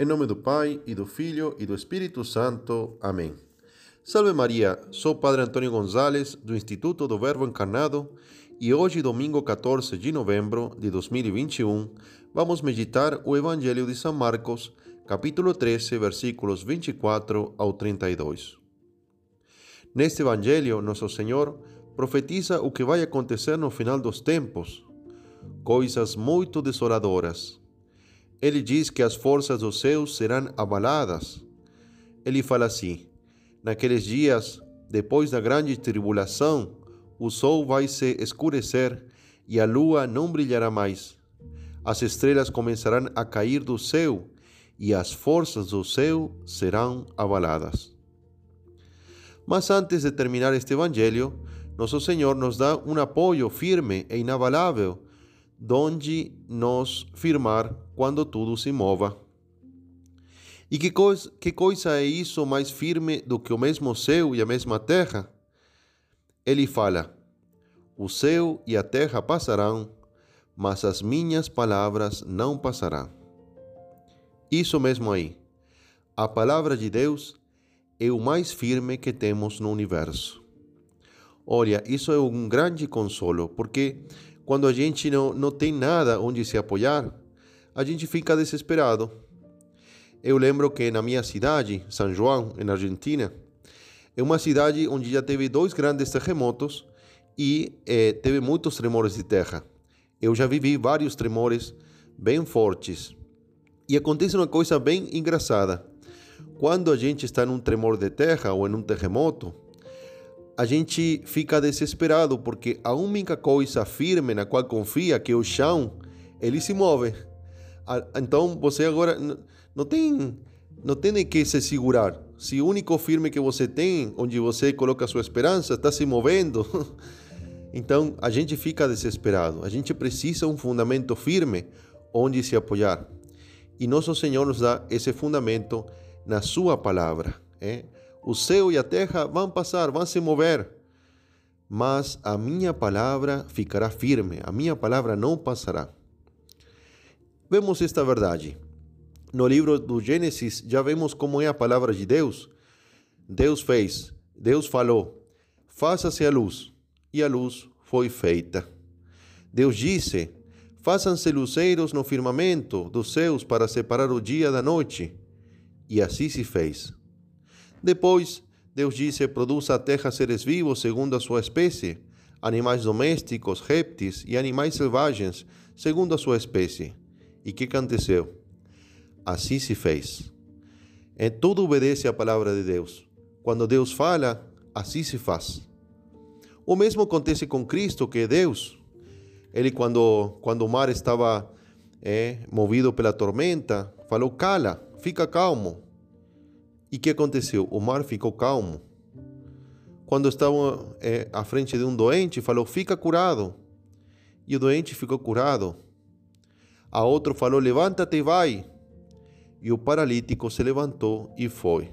Em nome do Pai, e do Filho, e do Espírito Santo. Amém. Salve Maria, sou Padre Antônio Gonzalez, do Instituto do Verbo Encarnado, e hoje, domingo 14 de novembro de 2021, vamos meditar o Evangelho de São Marcos, capítulo 13, versículos 24 ao 32. Neste Evangelho, Nosso Senhor profetiza o que vai acontecer no final dos tempos, coisas muito desoladoras. Ele diz que as forças dos céus serão abaladas. Ele fala assim: Naqueles dias, depois da grande tribulação, o sol vai se escurecer e a lua não brilhará mais. As estrelas começarão a cair do céu e as forças do céu serão abaladas. Mas antes de terminar este evangelho, nosso Senhor nos dá um apoio firme e inabalável, donde nos firmar quando tudo se mova. E que coisa, que coisa é isso mais firme do que o mesmo céu e a mesma terra? Ele fala: O céu e a terra passarão, mas as minhas palavras não passarão. Isso mesmo aí. A palavra de Deus é o mais firme que temos no universo. Olha, isso é um grande consolo, porque quando a gente não, não tem nada onde se apoiar, a gente fica desesperado eu lembro que na minha cidade, São João, na Argentina, é uma cidade onde já teve dois grandes terremotos e eh, teve muitos tremores de terra. Eu já vivi vários tremores bem fortes. E acontece uma coisa bem engraçada. Quando a gente está num tremor de terra ou em um terremoto, a gente fica desesperado porque a única coisa firme na qual confia, que é o chão, ele se move. Então você agora não tem, não tem que se segurar. Se o único firme que você tem, onde você coloca sua esperança, está se movendo, então a gente fica desesperado. A gente precisa um fundamento firme onde se apoiar. E nosso Senhor nos dá esse fundamento na Sua palavra. É? O céu e a terra vão passar, vão se mover, mas a minha palavra ficará firme, a minha palavra não passará. Vemos esta verdade. No livro do Gênesis já vemos como é a palavra de Deus. Deus fez, Deus falou: faça-se a luz, e a luz foi feita. Deus disse: façam-se luceiros no firmamento dos céus para separar o dia da noite, e assim se fez. Depois, Deus disse: produza a terra seres vivos segundo a sua espécie, animais domésticos, répteis e animais selvagens segundo a sua espécie. E que aconteceu? Assim se fez. É, tudo obedece à palavra de Deus. Quando Deus fala, assim se faz. O mesmo acontece com Cristo, que é Deus. Ele, quando, quando o mar estava é, movido pela tormenta, falou: cala, fica calmo. E que aconteceu? O mar ficou calmo. Quando estava é, à frente de um doente, falou: fica curado. E o doente ficou curado. A outro falou: Levanta-te e vai. E o paralítico se levantou e foi.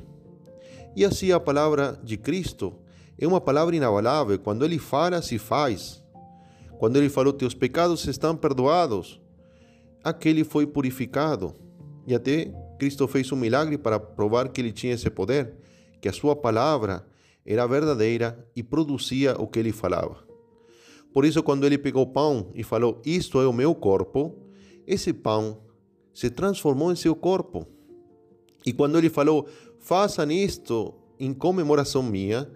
E assim a palavra de Cristo é uma palavra inabalável. Quando ele fala, se faz. Quando ele falou: Teus pecados estão perdoados, aquele foi purificado. E até Cristo fez um milagre para provar que ele tinha esse poder, que a sua palavra era verdadeira e produzia o que ele falava. Por isso, quando ele pegou o pão e falou: Isto é o meu corpo, esse pão se transformou em seu corpo. E quando ele falou, façam isto em comemoração minha,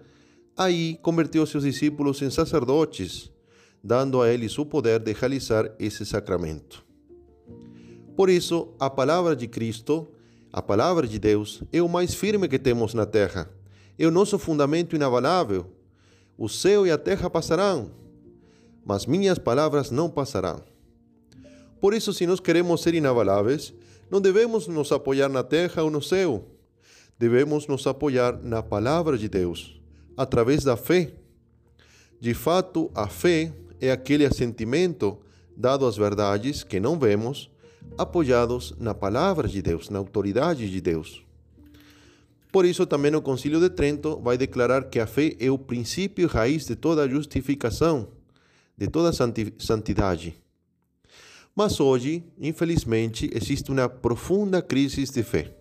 aí converteu seus discípulos em sacerdotes, dando a eles o poder de realizar esse sacramento. Por isso, a palavra de Cristo, a palavra de Deus, é o mais firme que temos na terra. É o nosso fundamento inabalável. O céu e a terra passarão, mas minhas palavras não passarão. Por isso, se nós queremos ser inabaláveis, não devemos nos apoiar na terra ou no céu. Devemos nos apoiar na palavra de Deus, através da fé. De fato, a fé é aquele assentimento dado às verdades que não vemos, apoiados na palavra de Deus, na autoridade de Deus. Por isso, também o Concílio de Trento vai declarar que a fé é o princípio e raiz de toda justificação, de toda santidade. Mas hoje, infelizmente, existe uma profunda crise de fé.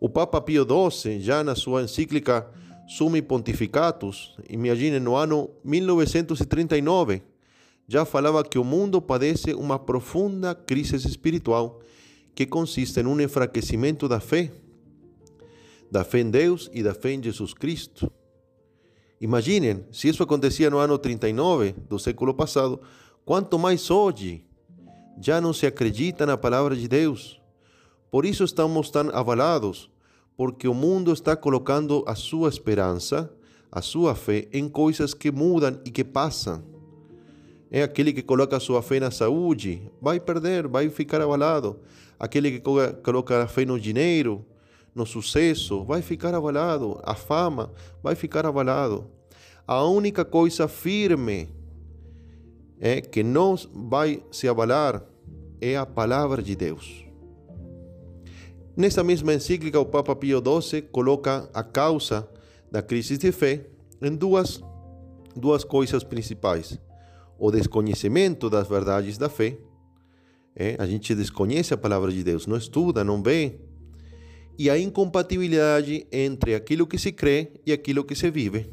O Papa Pio XII, já na sua encíclica Summi Pontificatus, imagine no ano 1939, já falava que o mundo padece uma profunda crise espiritual que consiste em um enfraquecimento da fé, da fé em Deus e da fé em Jesus Cristo. Imaginem, se isso acontecia no ano 39 do século passado, quanto mais hoje já não se acredita na palavra de Deus. Por isso estamos tão avalados, porque o mundo está colocando a sua esperança, a sua fé em coisas que mudam e que passam. É aquele que coloca sua fé na saúde, vai perder, vai ficar abalado. Aquele que coloca a fé no dinheiro, no sucesso, vai ficar abalado. A fama, vai ficar abalado. A única coisa firme é que não vai se abalar é a palavra de Deus. Nessa mesma encíclica, o Papa Pio XII coloca a causa da crise de fé em duas, duas coisas principais: o desconhecimento das verdades da fé. É, a gente desconhece a palavra de Deus, não estuda, não vê. E a incompatibilidade entre aquilo que se crê e aquilo que se vive.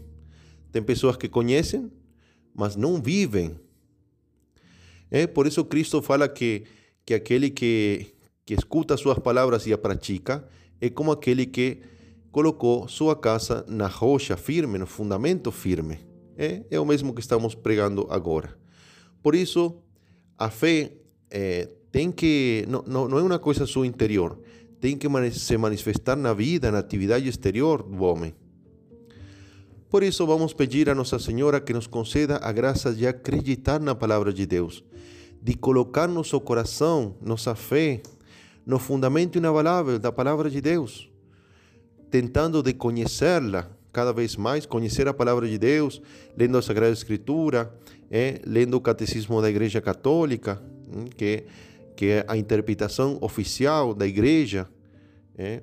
Tem pessoas que conhecem, mas não vivem é por isso Cristo fala que, que aquele que, que escuta suas palavras e a pratica é como aquele que colocou sua casa na rocha firme, no fundamento firme. É, é o mesmo que estamos pregando agora. Por isso, a fé é, tem que não, não, não é uma coisa só interior, tem que se manifestar na vida, na atividade exterior do homem. Por isso, vamos pedir a Nossa Senhora que nos conceda a graça de acreditar na palavra de Deus, de colocar nosso coração, nossa fé, no fundamento inabalável da palavra de Deus, tentando de conhecê-la cada vez mais, conhecer a palavra de Deus, lendo a Sagrada Escritura, é, lendo o Catecismo da Igreja Católica, hum, que, que é a interpretação oficial da Igreja, é,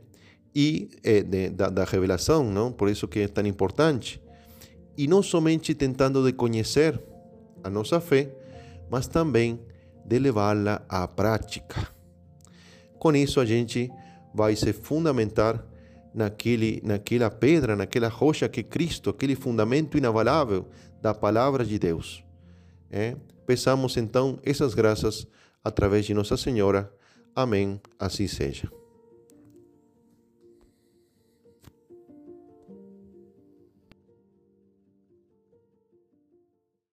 e é, de, da, da, revelação, não? Por isso que é tão importante. E não somente tentando de conhecer a nossa fé, mas também de levá-la à prática. Com isso a gente vai se fundamentar naquele, naquela pedra, naquela rocha que Cristo, aquele fundamento inabalável da palavra de Deus. É? Peçamos então essas graças através de Nossa Senhora. Amém. Assim seja.